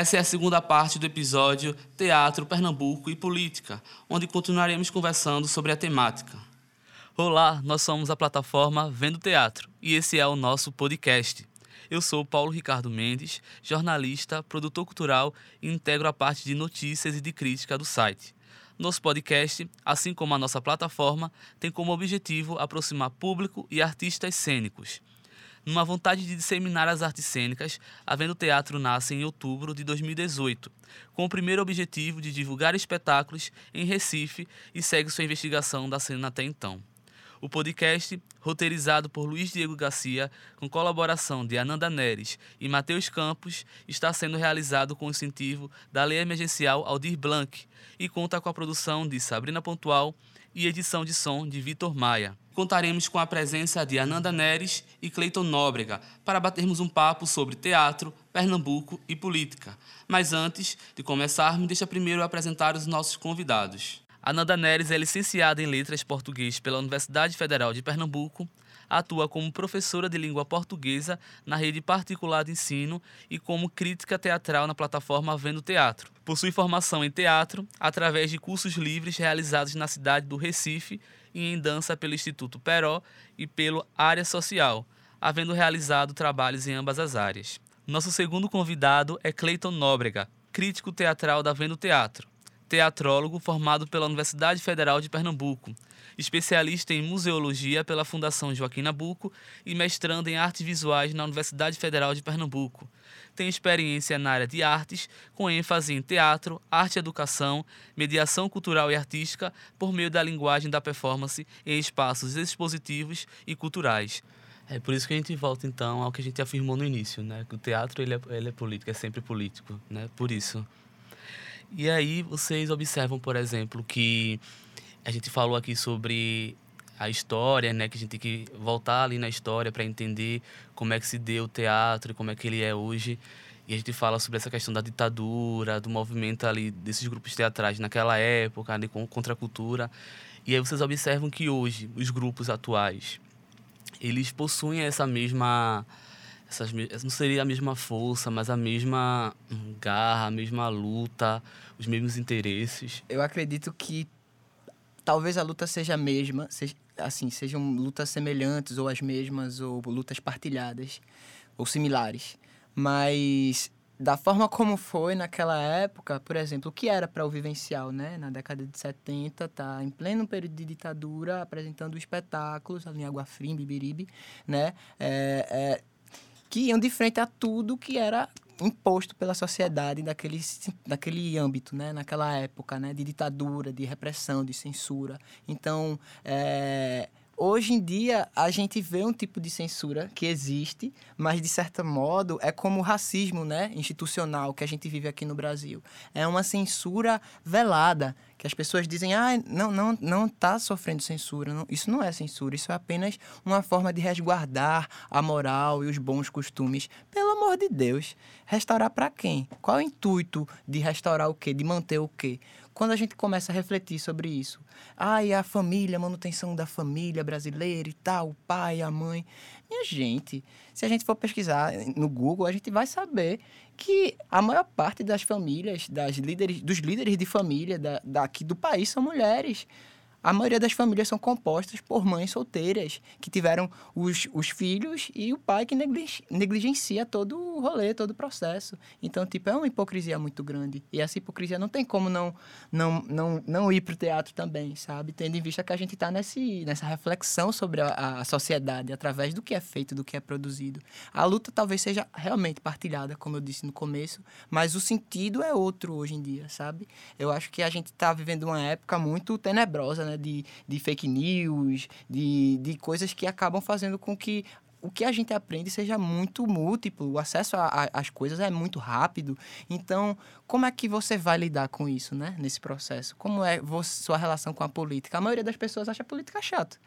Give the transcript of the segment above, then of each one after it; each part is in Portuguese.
Essa é a segunda parte do episódio Teatro, Pernambuco e Política, onde continuaremos conversando sobre a temática. Olá, nós somos a plataforma Vendo Teatro e esse é o nosso podcast. Eu sou Paulo Ricardo Mendes, jornalista, produtor cultural e integro a parte de notícias e de crítica do site. Nosso podcast, assim como a nossa plataforma, tem como objetivo aproximar público e artistas cênicos. Numa vontade de disseminar as artes cênicas, a Vendo Teatro nasce em outubro de 2018, com o primeiro objetivo de divulgar espetáculos em Recife e segue sua investigação da cena até então. O podcast, roteirizado por Luiz Diego Garcia, com colaboração de Ananda Neres e Matheus Campos, está sendo realizado com incentivo da Lei Emergencial Aldir Blanc e conta com a produção de Sabrina Pontual e edição de som de Vitor Maia. Contaremos com a presença de Ananda Neres e Cleiton Nóbrega para batermos um papo sobre teatro, Pernambuco e política. Mas antes de começarmos, deixa primeiro apresentar os nossos convidados. Ananda Neres é licenciada em Letras Português pela Universidade Federal de Pernambuco, atua como professora de língua portuguesa na rede particular de ensino e como crítica teatral na plataforma Vendo Teatro. Possui formação em teatro através de cursos livres realizados na cidade do Recife e em dança pelo Instituto Peró e pelo Área Social, havendo realizado trabalhos em ambas as áreas. Nosso segundo convidado é Cleiton Nóbrega, crítico teatral da Vendo Teatro teatrólogo formado pela Universidade Federal de Pernambuco, especialista em museologia pela Fundação Joaquim Nabuco e mestrando em artes visuais na Universidade Federal de Pernambuco. Tem experiência na área de artes, com ênfase em teatro, arte e educação, mediação cultural e artística por meio da linguagem da performance em espaços expositivos e culturais. É por isso que a gente volta então ao que a gente afirmou no início, né? Que o teatro ele é, ele é político, é sempre político, né? Por isso. E aí vocês observam, por exemplo, que a gente falou aqui sobre a história, né, que a gente tem que voltar ali na história para entender como é que se deu o teatro, como é que ele é hoje. E a gente fala sobre essa questão da ditadura, do movimento ali desses grupos teatrais naquela época, ali contra a cultura. E aí vocês observam que hoje os grupos atuais, eles possuem essa mesma essas, não seria a mesma força, mas a mesma garra, a mesma luta, os mesmos interesses. Eu acredito que talvez a luta seja a mesma, seja, assim, sejam lutas semelhantes ou as mesmas ou lutas partilhadas ou similares, mas da forma como foi naquela época, por exemplo, o que era para o vivencial, né? Na década de 70, tá em pleno período de ditadura, apresentando espetáculos ali em Água Fria, em Bibiribe, né? É, é, que iam de frente a tudo que era imposto pela sociedade daquele, daquele âmbito, né? naquela época né? de ditadura, de repressão, de censura. Então, é, hoje em dia, a gente vê um tipo de censura que existe, mas, de certo modo, é como o racismo né? institucional que a gente vive aqui no Brasil. É uma censura velada, que as pessoas dizem, ah, não, não, não está sofrendo censura. Não, isso não é censura, isso é apenas uma forma de resguardar a moral e os bons costumes. Pelo amor de Deus, restaurar para quem? Qual é o intuito de restaurar o quê? De manter o quê? Quando a gente começa a refletir sobre isso, ah, e a família, a manutenção da família brasileira e tal, o pai, a mãe. Minha gente, se a gente for pesquisar no Google, a gente vai saber que a maior parte das famílias, das líderes, dos líderes de família da, daqui do país são mulheres. A maioria das famílias são compostas por mães solteiras, que tiveram os, os filhos e o pai que negligencia todo o rolê, todo o processo. Então, tipo, é uma hipocrisia muito grande. E essa hipocrisia não tem como não, não, não, não ir para o teatro também, sabe? Tendo em vista que a gente está nessa reflexão sobre a, a sociedade, através do que é feito, do que é produzido. A luta talvez seja realmente partilhada, como eu disse no começo, mas o sentido é outro hoje em dia, sabe? Eu acho que a gente está vivendo uma época muito tenebrosa, né? Né, de, de fake news, de, de coisas que acabam fazendo com que o que a gente aprende seja muito múltiplo, o acesso às coisas é muito rápido. Então, como é que você vai lidar com isso, né, nesse processo? Como é você, sua relação com a política? A maioria das pessoas acha a política chata.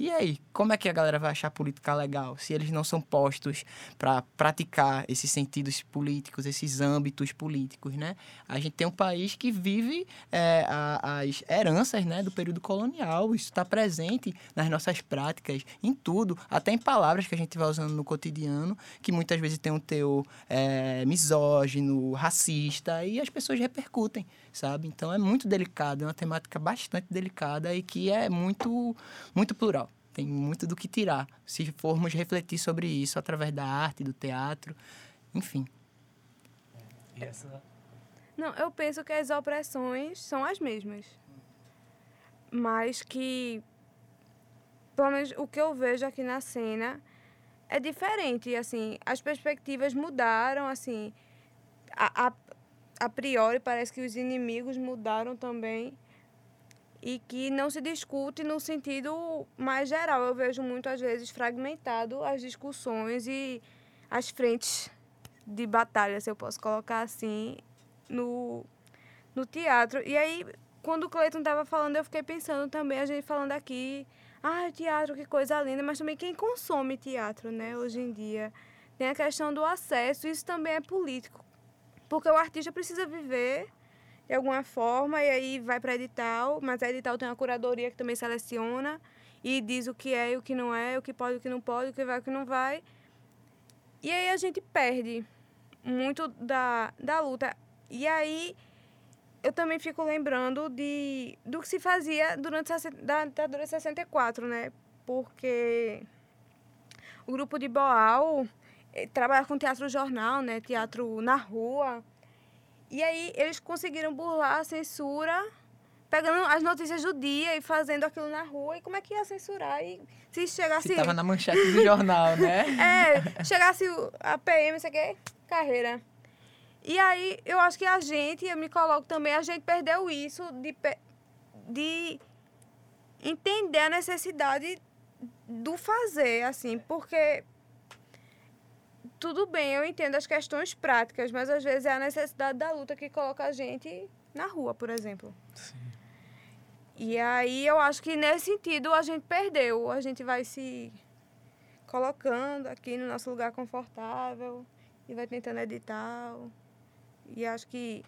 E aí, como é que a galera vai achar política legal se eles não são postos para praticar esses sentidos políticos, esses âmbitos políticos, né? A gente tem um país que vive é, a, as heranças né, do período colonial, isso está presente nas nossas práticas, em tudo, até em palavras que a gente vai usando no cotidiano, que muitas vezes tem um teor é, misógino, racista, e as pessoas repercutem, sabe? Então é muito delicado, é uma temática bastante delicada e que é muito, muito plural tem muito do que tirar, se formos refletir sobre isso através da arte, do teatro, enfim. E essa... Não, eu penso que as opressões são as mesmas. Mas que, pelo menos o que eu vejo aqui na cena, é diferente, assim, as perspectivas mudaram, assim, a, a, a priori parece que os inimigos mudaram também, e que não se discute no sentido mais geral. Eu vejo muito, às vezes, fragmentado as discussões e as frentes de batalha, se eu posso colocar assim, no, no teatro. E aí, quando o Cleiton estava falando, eu fiquei pensando também, a gente falando aqui, ah, teatro, que coisa linda, mas também quem consome teatro, né, hoje em dia. Tem a questão do acesso, isso também é político. Porque o artista precisa viver de alguma forma, e aí vai para edital, mas a edital tem uma curadoria que também seleciona e diz o que é e o que não é, o que pode e o que não pode, o que vai e o que não vai. E aí a gente perde muito da, da luta. E aí eu também fico lembrando de, do que se fazia durante a ditadura 64, né? Porque o grupo de Boal eh, trabalha com teatro jornal, né? Teatro na rua. E aí eles conseguiram burlar a censura, pegando as notícias do dia e fazendo aquilo na rua. E como é que ia censurar? E se chegasse. Se tava na manchete do jornal, né? é, chegasse a PM, sei que, carreira. E aí eu acho que a gente, eu me coloco também, a gente perdeu isso de, de entender a necessidade do fazer, assim, porque tudo bem, eu entendo as questões práticas, mas às vezes é a necessidade da luta que coloca a gente na rua, por exemplo. Sim. E aí eu acho que nesse sentido a gente perdeu. A gente vai se colocando aqui no nosso lugar confortável e vai tentando editar. E acho que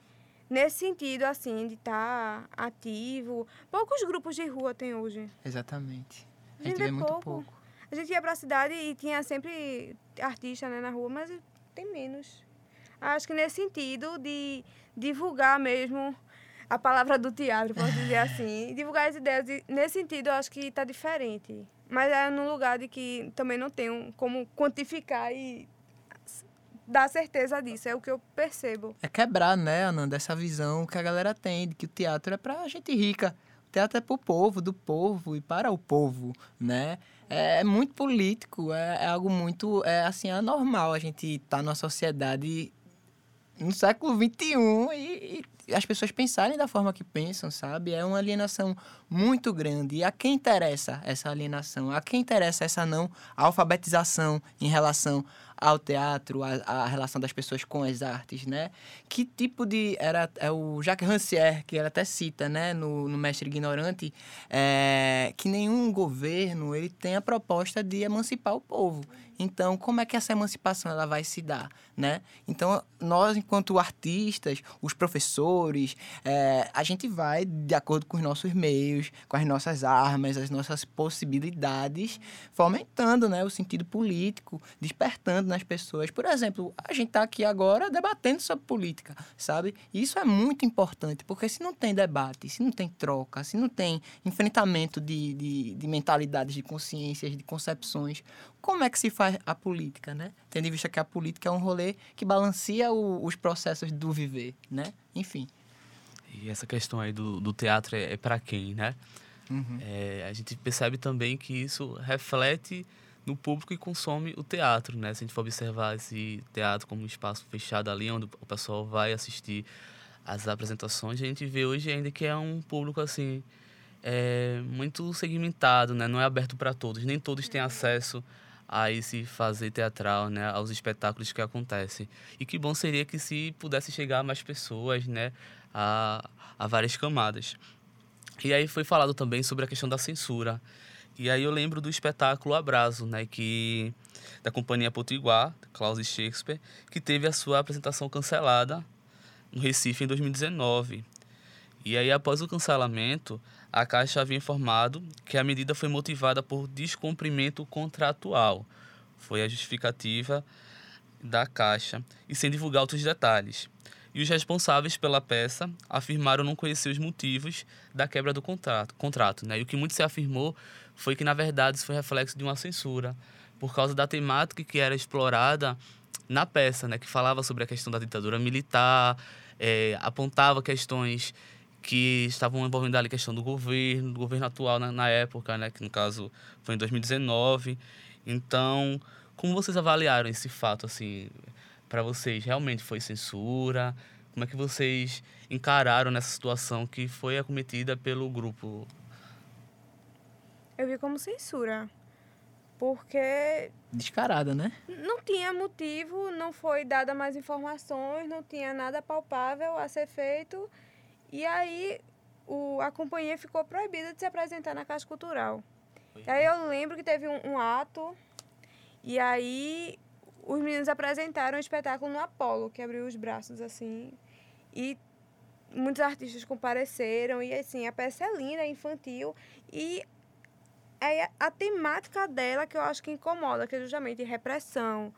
nesse sentido, assim, de estar tá ativo. Poucos grupos de rua tem hoje. Exatamente. A gente, vê, vê muito pouco. A gente ia pra cidade e tinha sempre artista né, na rua, mas tem menos. Acho que nesse sentido de divulgar mesmo a palavra do teatro, posso dizer assim. divulgar as ideias. nesse sentido, eu acho que está diferente. Mas é num lugar de que também não tenho como quantificar e dar certeza disso. É o que eu percebo. É quebrar, né, Ananda, essa visão que a galera tem de que o teatro é pra gente rica. O teatro é pro povo, do povo e para o povo, né? É, é muito político, é, é, algo muito, é assim, anormal a gente estar tá numa sociedade no século XXI e, e, as pessoas pensarem da forma que pensam, sabe? É uma alienação muito grande. E a quem interessa essa alienação? A quem interessa essa não alfabetização em relação ao teatro, a, relação das pessoas com as artes, né? Que tipo de... Era é o Jacques Rancière, que ele até cita, né? No, no Mestre Ignorante, é, que nenhum governo ele tem a proposta de emancipar o povo. Então, como é que essa emancipação ela vai se dar, né? Então, nós, enquanto artistas, os professores, é, a gente vai, de acordo com os nossos meios, com as nossas armas, as nossas possibilidades, fomentando né, o sentido político, despertando nas pessoas. Por exemplo, a gente está aqui agora debatendo sobre política, sabe? E isso é muito importante, porque se não tem debate, se não tem troca, se não tem enfrentamento de, de, de mentalidades, de consciências, de concepções, como é que se faz a política, né? Tendo em vista que a política é um rolê que balanceia o, os processos do viver, né? Enfim. E essa questão aí do, do teatro é, é para quem, né? Uhum. É, a gente percebe também que isso reflete no público que consome o teatro, né? Se a gente for observar esse teatro como um espaço fechado ali, onde o pessoal vai assistir as apresentações, a gente vê hoje ainda que é um público assim é, muito segmentado, né? Não é aberto para todos, nem todos têm acesso a esse fazer teatral, né, aos espetáculos que acontecem. E que bom seria que se pudesse chegar a mais pessoas, né, a, a várias camadas. E aí foi falado também sobre a questão da censura. E aí eu lembro do espetáculo Abraço, né, que da companhia Potiguar, Klaus Shakespeare, que teve a sua apresentação cancelada no Recife em 2019. E aí após o cancelamento, a Caixa havia informado que a medida foi motivada por descumprimento contratual. Foi a justificativa da Caixa e sem divulgar outros detalhes. E os responsáveis pela peça afirmaram não conhecer os motivos da quebra do contrato. contrato né? E o que muito se afirmou foi que, na verdade, isso foi reflexo de uma censura, por causa da temática que era explorada na peça, né? que falava sobre a questão da ditadura militar, é, apontava questões que estavam envolvendo ali a questão do governo, do governo atual na, na época, né? que no caso foi em 2019. Então, como vocês avaliaram esse fato, assim, para vocês? Realmente foi censura? Como é que vocês encararam nessa situação que foi acometida pelo grupo? Eu vi como censura. Porque. Descarada, né? Não tinha motivo, não foi dada mais informações, não tinha nada palpável a ser feito. E aí o, a companhia ficou proibida de se apresentar na Casa Cultural. E aí eu lembro que teve um, um ato, e aí os meninos apresentaram um espetáculo no Apolo, que abriu os braços assim. E muitos artistas compareceram, e assim, a peça é linda, é infantil. E é a temática dela que eu acho que incomoda, que é justamente repressão,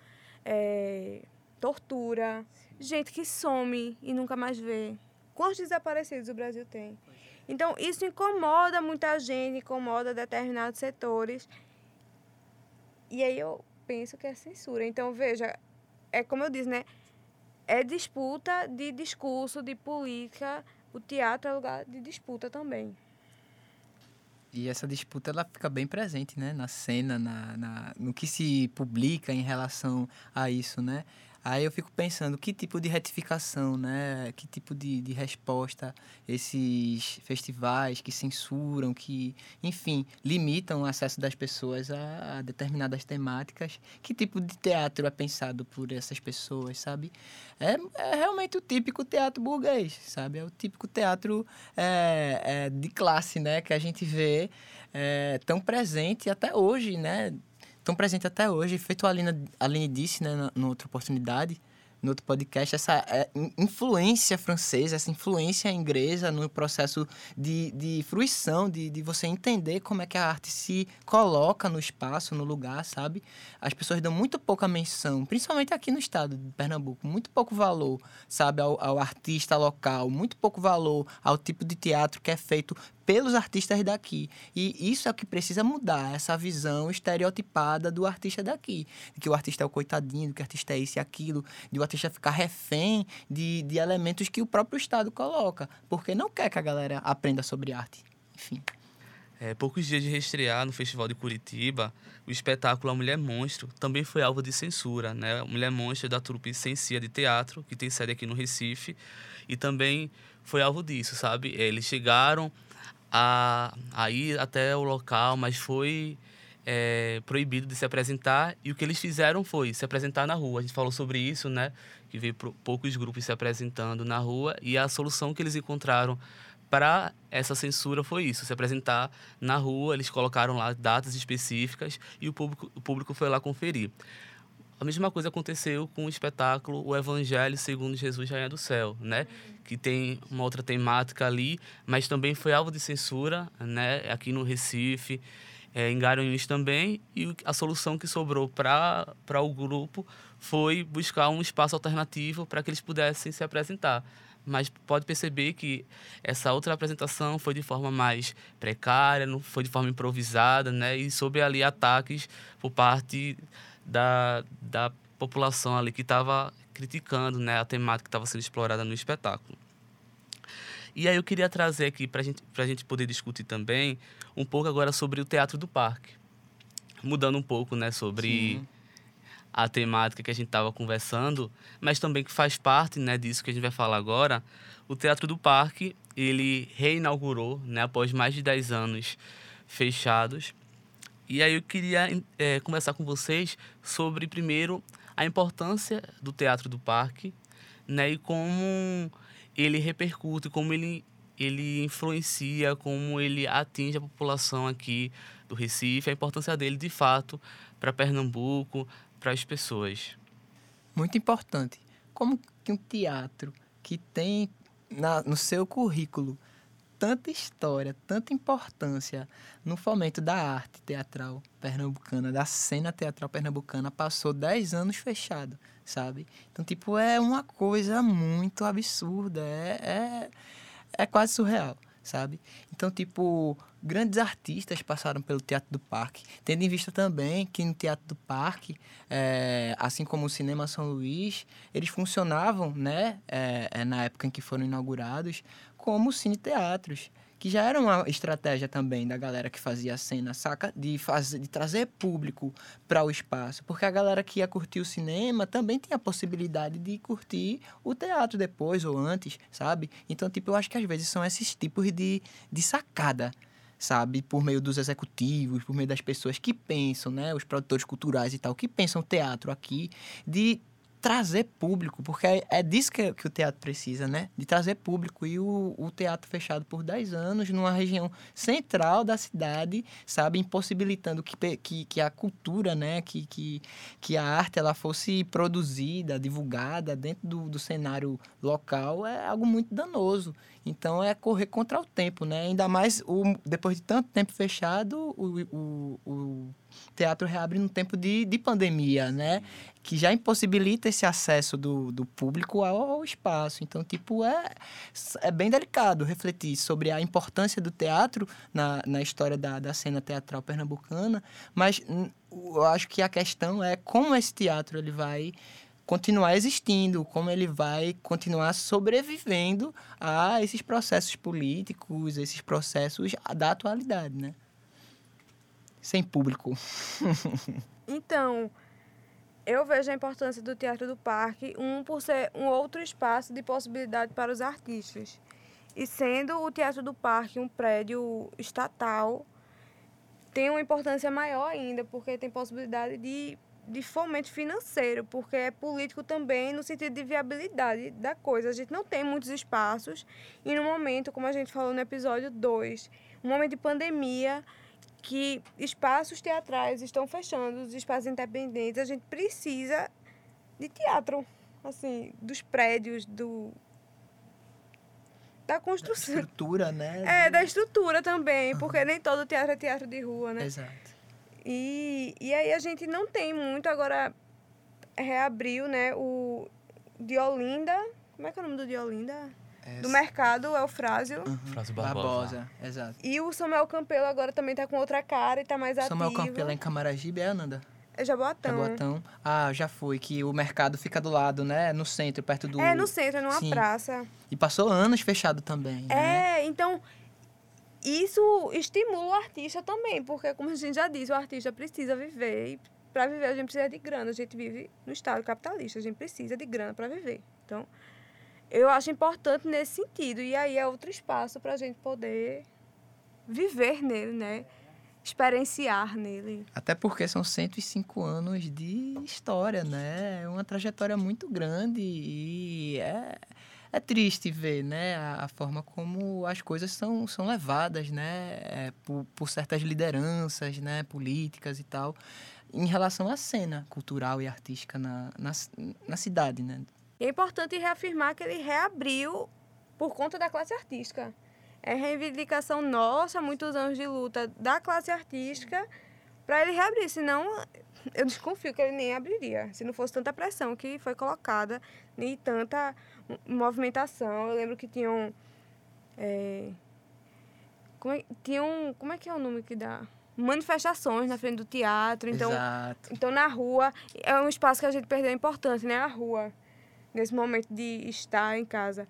é, tortura, gente que some e nunca mais vê. Quantos desaparecidos o Brasil tem? Então, isso incomoda muita gente, incomoda determinados setores. E aí eu penso que é censura. Então, veja, é como eu disse, né? É disputa de discurso, de política. O teatro é lugar de disputa também. E essa disputa ela fica bem presente, né? Na cena, na, na, no que se publica em relação a isso, né? Aí eu fico pensando que tipo de retificação, né? Que tipo de, de resposta esses festivais que censuram, que, enfim, limitam o acesso das pessoas a, a determinadas temáticas. Que tipo de teatro é pensado por essas pessoas, sabe? É, é realmente o típico teatro burguês, sabe? É o típico teatro é, é, de classe, né? Que a gente vê é, tão presente até hoje, né? Tão presente até hoje. Feito a Aline, a Aline disse, né, na, outra oportunidade, no outro podcast, essa é, influência francesa, essa influência inglesa no processo de, de fruição, de, de você entender como é que a arte se coloca no espaço, no lugar, sabe? As pessoas dão muito pouca menção, principalmente aqui no estado de Pernambuco, muito pouco valor, sabe, ao, ao artista local, muito pouco valor ao tipo de teatro que é feito pelos artistas daqui. E isso é o que precisa mudar, essa visão estereotipada do artista daqui. De que o artista é o coitadinho, que o artista é isso e aquilo, de o artista ficar refém de, de elementos que o próprio Estado coloca, porque não quer que a galera aprenda sobre arte. Enfim. É, poucos dias de reestrear no Festival de Curitiba, o espetáculo A Mulher Monstro também foi alvo de censura. Né? A Mulher Monstro é da trupe Sensia de Teatro, que tem sede aqui no Recife, e também foi alvo disso, sabe? Eles chegaram a, a ir até o local, mas foi é, proibido de se apresentar. E o que eles fizeram foi se apresentar na rua. A gente falou sobre isso, né? Que veio poucos grupos se apresentando na rua. E a solução que eles encontraram para essa censura foi isso: se apresentar na rua. Eles colocaram lá datas específicas e o público, o público foi lá conferir. A mesma coisa aconteceu com o espetáculo O Evangelho segundo Jesus Rainha do Céu, né? Que tem uma outra temática ali, mas também foi alvo de censura, né? Aqui no Recife, é, em Garanhuns também. E a solução que sobrou para o grupo foi buscar um espaço alternativo para que eles pudessem se apresentar. Mas pode perceber que essa outra apresentação foi de forma mais precária, não foi de forma improvisada, né? E sobre ali ataques por parte da, da população ali que estava criticando né, a temática que estava sendo explorada no espetáculo. E aí eu queria trazer aqui para gente, a gente poder discutir também um pouco agora sobre o Teatro do Parque. Mudando um pouco né, sobre Sim. a temática que a gente estava conversando, mas também que faz parte né, disso que a gente vai falar agora. O Teatro do Parque, ele reinaugurou né, após mais de 10 anos fechados e aí eu queria é, conversar com vocês sobre, primeiro, a importância do Teatro do Parque né, e como ele repercute, como ele, ele influencia, como ele atinge a população aqui do Recife, a importância dele de fato para Pernambuco, para as pessoas. Muito importante. Como que um teatro que tem na, no seu currículo tanta história, tanta importância no fomento da arte teatral pernambucana, da cena teatral pernambucana, passou 10 anos fechado, sabe? Então, tipo, é uma coisa muito absurda, é, é, é quase surreal, sabe? Então, tipo, grandes artistas passaram pelo Teatro do Parque, tendo em vista também que no Teatro do Parque, é, assim como o Cinema São Luís, eles funcionavam, né, é, é, na época em que foram inaugurados, como cine-teatros, que já era uma estratégia também da galera que fazia a cena, saca? De, fazer, de trazer público para o espaço. Porque a galera que ia curtir o cinema também tinha a possibilidade de curtir o teatro depois ou antes, sabe? Então, tipo, eu acho que às vezes são esses tipos de, de sacada sabe, por meio dos executivos, por meio das pessoas que pensam, né, os produtores culturais e tal, que pensam teatro aqui, de trazer público, porque é, é disso que, que, o teatro precisa, né? De trazer público. E o, o teatro fechado por 10 anos, numa região central da cidade, sabe? Impossibilitando que, que, que a cultura, né? Que, que, que a arte ela fosse produzida, divulgada dentro do, do cenário local, é algo muito danoso. Então, é correr contra o tempo, né? Ainda mais o, depois de tanto tempo fechado, o, o, o teatro reabre no tempo de, de pandemia, né? Que já impossibilita esse acesso do, do público ao, ao, espaço. Então, tipo, é, é bem delicado refletir sobre a importância do teatro na, na história da, da cena teatral pernambucana, mas eu acho que a questão é como esse teatro ele vai continuar existindo, como ele vai continuar sobrevivendo a esses processos políticos, esses processos da atualidade, né? sem público? então, eu vejo a importância do Teatro do Parque, um por ser um outro espaço de possibilidade para os artistas. E sendo o Teatro do Parque um prédio estatal, tem uma importância maior ainda, porque tem possibilidade de, de fomento financeiro, porque é político também no sentido de viabilidade da coisa. A gente não tem muitos espaços, e no momento, como a gente falou no episódio 2, um momento de pandemia, que espaços teatrais estão fechando, os espaços independentes, a gente precisa de teatro, assim, dos prédios, do da construção. Da estrutura, né? É, da estrutura também, porque nem todo teatro é teatro de rua, né? Exato. E, e aí a gente não tem muito, agora reabriu, né, o de Olinda, como é que é o nome do de Olinda? do mercado é o Frásio. Uhum. Frásio Barbosa. Barbosa. exato. E o Samuel Campelo agora também tá com outra cara e tá mais Samuel ativo. Samuel Campelo é em Camaragibe, é, Ananda? É Jaboatão. Jaboatão. Ah, já foi, que o mercado fica do lado, né? No centro, perto do... É, no centro, numa Sim. praça. E passou anos fechado também, É, né? então... Isso estimula o artista também, porque, como a gente já disse, o artista precisa viver. E para viver, a gente precisa de grana. A gente vive no estado capitalista, a gente precisa de grana para viver. Então, eu acho importante nesse sentido. E aí é outro espaço para a gente poder viver nele, né? Experienciar nele. Até porque são 105 anos de história, né? É uma trajetória muito grande e é, é triste ver, né? A, a forma como as coisas são, são levadas, né? É, por, por certas lideranças, né? Políticas e tal, em relação à cena cultural e artística na, na, na cidade, né? é importante reafirmar que ele reabriu por conta da classe artística. É reivindicação nossa, muitos anos de luta da classe artística para ele reabrir, senão eu desconfio que ele nem abriria, se não fosse tanta pressão que foi colocada e tanta movimentação. Eu lembro que tinham é, como é, tinham, como é que é o nome que dá? manifestações na frente do teatro, então, Exato. então na rua é um espaço que a gente perdeu a importância, né, a rua nesse momento de estar em casa.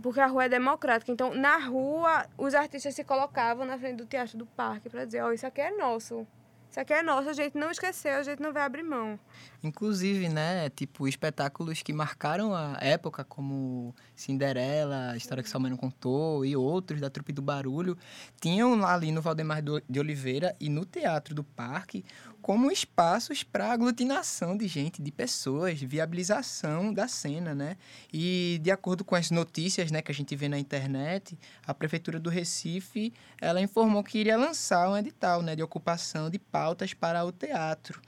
Porque a rua é democrática. Então, na rua, os artistas se colocavam na frente do Teatro do Parque para dizer: Ó, oh, isso aqui é nosso. Isso aqui é nosso, a gente não esqueceu, a gente não vai abrir mão. Inclusive, né, tipo, espetáculos que marcaram a época, como Cinderela, a história que Salmano contou, e outros da Trupe do Barulho, tinham ali no Valdemar de Oliveira e no Teatro do Parque como espaços para aglutinação de gente, de pessoas, viabilização da cena, né? E de acordo com as notícias, né, que a gente vê na internet, a prefeitura do Recife, ela informou que iria lançar um edital, né, de ocupação de pautas para o teatro.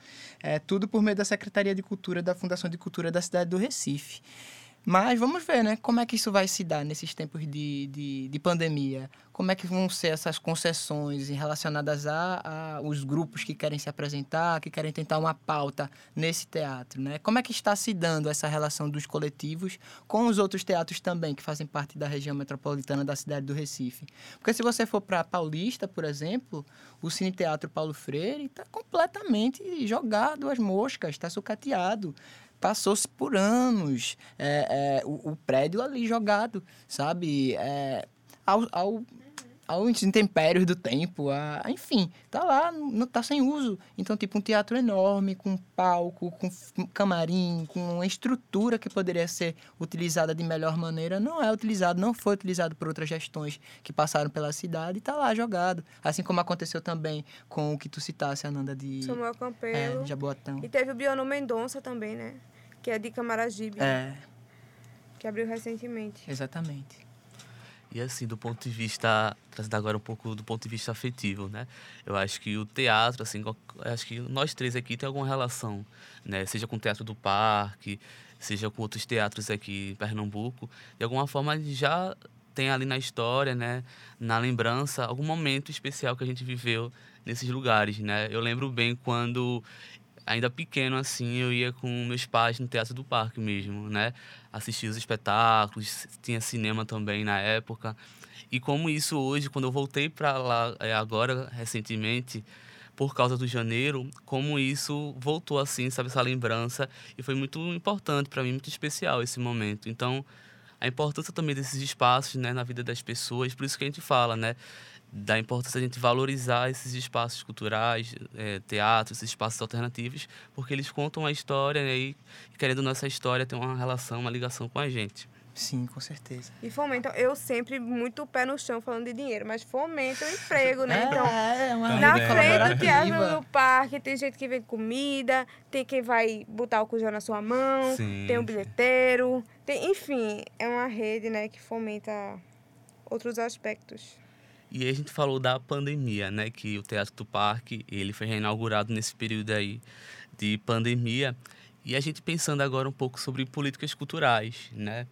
É tudo por meio da Secretaria de Cultura da Fundação de Cultura da cidade do Recife. Mas vamos ver, né? Como é que isso vai se dar nesses tempos de, de, de pandemia? Como é que vão ser essas concessões relacionadas a, a os grupos que querem se apresentar, que querem tentar uma pauta nesse teatro, né? Como é que está se dando essa relação dos coletivos com os outros teatros também que fazem parte da região metropolitana da cidade do Recife? Porque se você for para Paulista, por exemplo, o Cine Teatro Paulo Freire está completamente jogado às moscas, está sucateado passou-se por anos é, é, o, o, prédio ali jogado, sabe? É, ao, ao, aos intempérios do tempo, a, enfim, tá lá, não tá sem uso. Então, tipo, um teatro enorme, com palco, com camarim, com uma estrutura que poderia ser utilizada de melhor maneira, não é utilizado, não foi utilizado por outras gestões que passaram pela cidade e tá lá jogado. Assim como aconteceu também com o que tu citasse, Ananda, de... Samuel Campelo. É, de Jaboatão. E teve o Biono Mendonça também, né? Que é de Camaragibe. É. Que abriu recentemente. Exatamente. E assim, do ponto de vista, trazendo agora um pouco do ponto de vista afetivo, né? Eu acho que o teatro, assim, acho que nós três aqui tem alguma relação, né? Seja com o Teatro do Parque, seja com outros teatros aqui em Pernambuco, de alguma forma já tem ali na história, né, na lembrança, algum momento especial que a gente viveu nesses lugares, né? Eu lembro bem quando ainda pequeno assim, eu ia com meus pais no Teatro do Parque mesmo, né? Assistir os espetáculos, tinha cinema também na época. E como isso hoje, quando eu voltei para lá é, agora recentemente, por causa do janeiro, como isso voltou assim, sabe, essa lembrança e foi muito importante para mim, muito especial esse momento. Então, a importância também desses espaços, né, na vida das pessoas, por isso que a gente fala, né? Da importância de a gente valorizar esses espaços culturais, é, teatros, esses espaços alternativos, porque eles contam a história né, e, querendo nossa história, ter uma relação, uma ligação com a gente. Sim, com certeza. E fomentam, eu sempre muito pé no chão falando de dinheiro, mas fomenta o emprego, né? É, então, é uma na frente do teatro do parque, tem gente que vende comida, tem quem vai botar o cujão na sua mão, sim, tem um bilheteiro, tem, enfim, é uma rede, né, que fomenta outros aspectos. E a gente falou da pandemia, né? Que o Teatro do Parque, ele foi reinaugurado nesse período aí de pandemia. E a gente pensando agora um pouco sobre políticas culturais, né?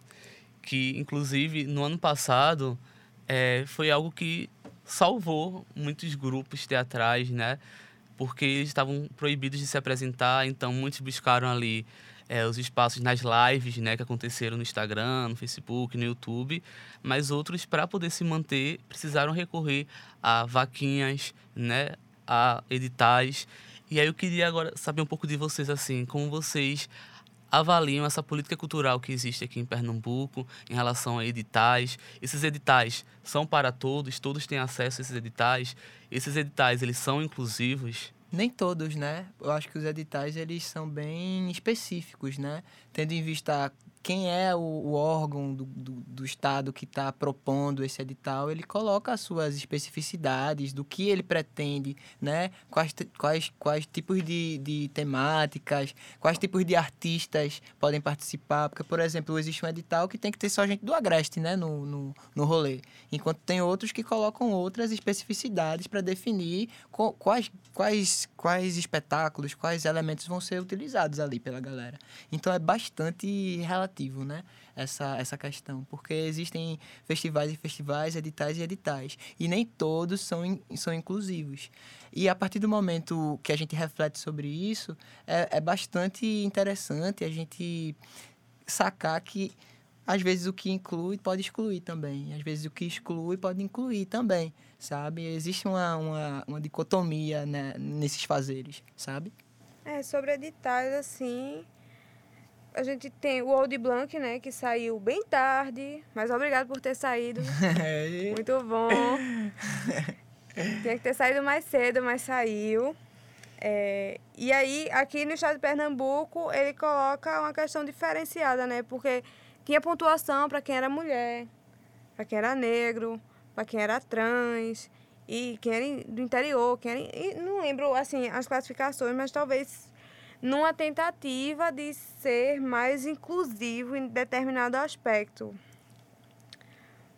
Que, inclusive, no ano passado, é, foi algo que salvou muitos grupos teatrais, né? Porque eles estavam proibidos de se apresentar, então muitos buscaram ali é, os espaços nas lives né, que aconteceram no Instagram, no Facebook, no YouTube, mas outros, para poder se manter, precisaram recorrer a vaquinhas, né, a editais. E aí eu queria agora saber um pouco de vocês, assim, como vocês avaliam essa política cultural que existe aqui em Pernambuco em relação a editais. Esses editais são para todos, todos têm acesso a esses editais. Esses editais, eles são inclusivos? Nem todos, né? Eu acho que os editais eles são bem específicos, né? Tendo em vista quem é o, o órgão do, do, do Estado que está propondo esse edital, ele coloca as suas especificidades do que ele pretende, né? Quais, quais, quais tipos de, de temáticas, quais tipos de artistas podem participar. Porque, por exemplo, existe um edital que tem que ter só gente do Agreste, né? No, no, no rolê. Enquanto tem outros que colocam outras especificidades para definir quais, quais, quais espetáculos, quais elementos vão ser utilizados ali pela galera. Então, é bastante relativo relativo, né? Essa, essa questão. Porque existem festivais e festivais, editais e editais. E nem todos são, in, são inclusivos. E a partir do momento que a gente reflete sobre isso, é, é bastante interessante a gente sacar que às vezes o que inclui pode excluir também. Às vezes o que exclui pode incluir também, sabe? Existe uma, uma, uma dicotomia né, nesses fazeres, sabe? É, sobre editais, assim, a gente tem o Old Blanc, né, que saiu bem tarde, mas obrigado por ter saído. Muito bom. Tinha que ter saído mais cedo, mas saiu. É, e aí, aqui no estado de Pernambuco, ele coloca uma questão diferenciada, né? Porque tinha pontuação para quem era mulher, para quem era negro, para quem era trans. e quem era do interior, quem era, não lembro assim as classificações, mas talvez numa tentativa de ser mais inclusivo em determinado aspecto.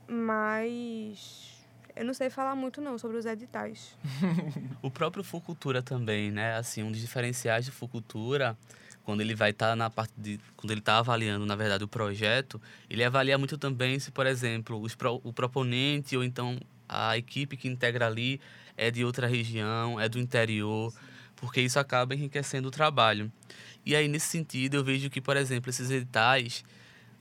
Mas eu não sei falar muito não sobre os editais. o próprio Fucultura também, né? Assim, um dos diferenciais de Fucultura, quando ele vai estar tá na parte de quando ele está avaliando, na verdade, o projeto, ele avalia muito também se, por exemplo, os pro, o proponente ou então a equipe que integra ali é de outra região, é do interior, porque isso acaba enriquecendo o trabalho. E aí, nesse sentido, eu vejo que, por exemplo, esses editais,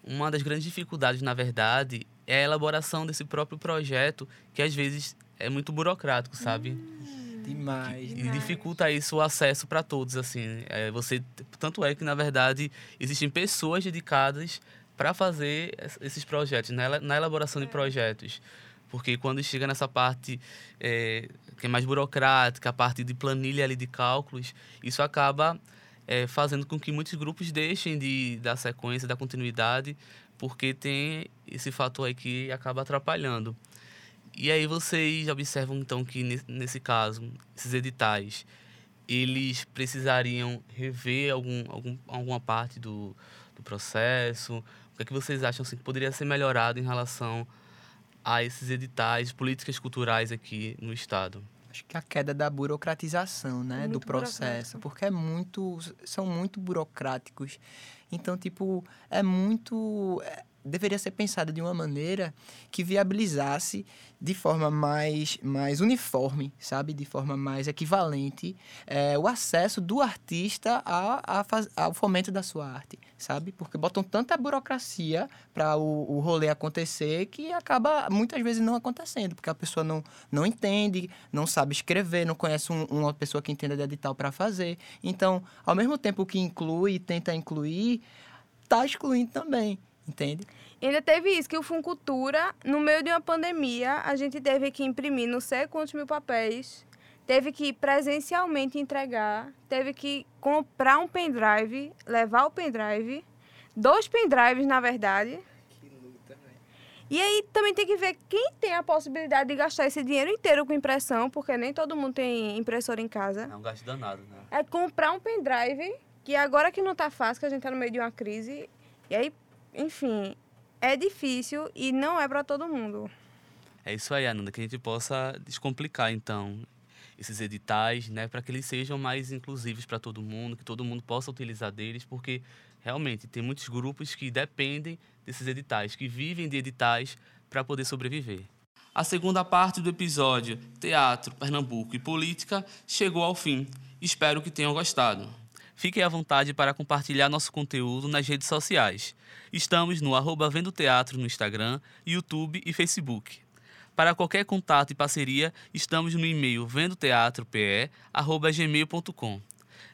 uma das grandes dificuldades, na verdade, é a elaboração desse próprio projeto, que às vezes é muito burocrático, sabe? Hum, demais. E dificulta isso o acesso para todos, assim. É, você tanto é que na verdade existem pessoas dedicadas para fazer esses projetos, na, na elaboração de é. projetos. Porque quando chega nessa parte é, que é mais burocrática, a parte de planilha ali de cálculos, isso acaba é, fazendo com que muitos grupos deixem de dar sequência, da continuidade, porque tem esse fator aí que acaba atrapalhando. E aí vocês observam então que nesse caso, esses editais, eles precisariam rever algum, algum, alguma parte do, do processo? O que, é que vocês acham assim, que poderia ser melhorado em relação a esses editais, políticas culturais aqui no Estado? Acho que a queda da burocratização, né, do processo, porque é muito, são muito burocráticos. Então, tipo, é muito é, deveria ser pensada de uma maneira que viabilizasse de forma mais, mais uniforme, sabe? De forma mais equivalente é, o acesso do artista a, a faz, ao fomento da sua arte, sabe? Porque botam tanta burocracia para o, o rolê acontecer que acaba muitas vezes não acontecendo, porque a pessoa não, não entende, não sabe escrever, não conhece um, uma pessoa que entenda de edital para fazer. Então, ao mesmo tempo que inclui tenta incluir, está excluindo também entende? E ainda teve isso, que o Funcultura, no meio de uma pandemia, a gente teve que imprimir não sei quantos mil papéis, teve que presencialmente entregar, teve que comprar um pendrive, levar o pendrive, dois pendrives, na verdade. Que luta, né? E aí também tem que ver quem tem a possibilidade de gastar esse dinheiro inteiro com impressão, porque nem todo mundo tem impressora em casa. É um gasto danado, né? É comprar um pendrive, que agora que não tá fácil, que a gente tá no meio de uma crise, e aí enfim, é difícil e não é para todo mundo. É isso aí, Ananda, que a gente possa descomplicar, então, esses editais, né, para que eles sejam mais inclusivos para todo mundo, que todo mundo possa utilizar deles, porque realmente tem muitos grupos que dependem desses editais, que vivem de editais para poder sobreviver. A segunda parte do episódio Teatro, Pernambuco e Política chegou ao fim. Espero que tenham gostado. Fiquem à vontade para compartilhar nosso conteúdo nas redes sociais. Estamos no arroba Vendo Teatro no Instagram, YouTube e Facebook. Para qualquer contato e parceria, estamos no e-mail vendoteatrope.gmail.com.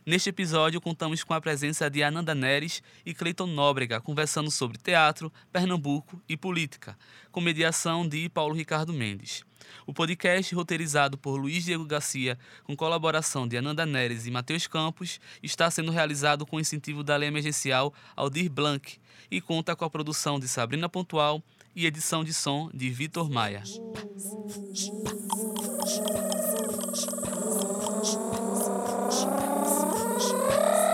Neste episódio, contamos com a presença de Ananda Neres e Cleiton Nóbrega, conversando sobre teatro, Pernambuco e política, com mediação de Paulo Ricardo Mendes. O podcast, roteirizado por Luiz Diego Garcia, com colaboração de Ananda Neres e Matheus Campos, está sendo realizado com incentivo da Lei Emergencial Aldir Blanc e conta com a produção de Sabrina Pontual e edição de som de Vitor Maia. Deus.